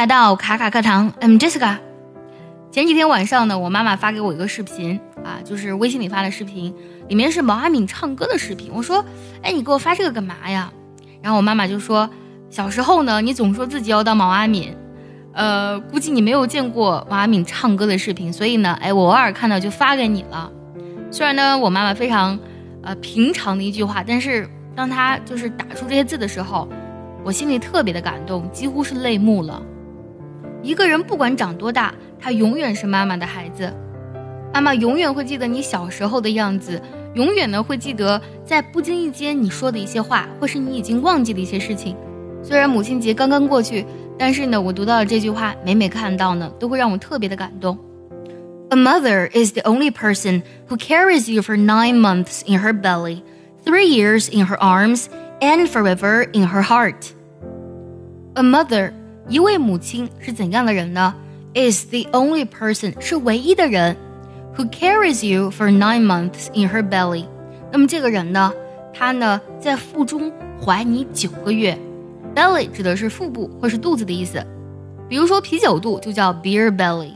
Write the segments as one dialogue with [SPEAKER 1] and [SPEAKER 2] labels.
[SPEAKER 1] 来到卡卡课堂，I'm Jessica。前几天晚上呢，我妈妈发给我一个视频啊，就是微信里发的视频，里面是毛阿敏唱歌的视频。我说，哎，你给我发这个干嘛呀？然后我妈妈就说，小时候呢，你总说自己要当毛阿敏，呃，估计你没有见过毛阿敏唱歌的视频，所以呢，哎，我偶尔看到就发给你了。虽然呢，我妈妈非常，呃，平常的一句话，但是当她就是打出这些字的时候，我心里特别的感动，几乎是泪目了。一个人不管长多大，他永远是妈妈的孩子。妈妈永远会记得你小时候的样子，永远呢会记得在不经意间你说的一些话，或是你已经忘记的一些事情。虽然母亲节刚刚过去，但是呢，我读到了这句话，每每看到呢，都会让我特别的感动。A mother is the only person who carries you for nine months in her belly, three years in her arms, and forever in her heart. A mother. 一位母亲是怎样的人呢？Is the only person 是唯一的人，who carries you for nine months in her belly。那么这个人呢，他呢在腹中怀你九个月。Belly 指的是腹部或是肚子的意思，比如说啤酒肚就叫 beer belly。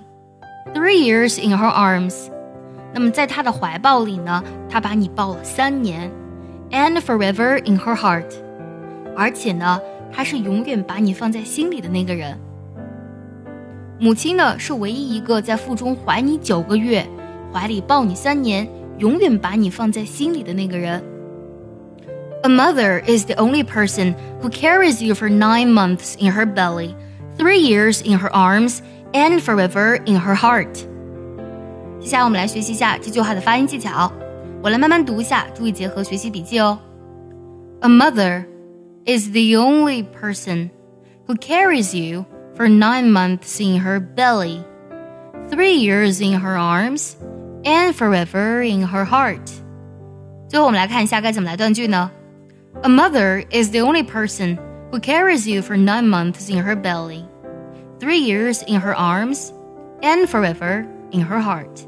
[SPEAKER 1] Three years in her arms。那么在他的怀抱里呢，他把你抱了三年，and forever in her heart。而且呢。他是永远把你放在心里的那个人。母亲呢，是唯一一个在腹中怀你九个月，怀里抱你三年，永远把你放在心里的那个人。A mother is the only person who carries you for nine months in her belly, three years in her arms, and forever in her heart。接下来我们来学习一下这句话的发音技巧，我来慢慢读一下，注意结合学习笔记哦。A mother。 is the only person who carries you for nine months in her belly, three years in her arms, and forever in her heart. 最后我们来看一下该怎么来断句呢？A mother is the only person who carries you for nine months in her belly, three years in her arms, and forever in her heart.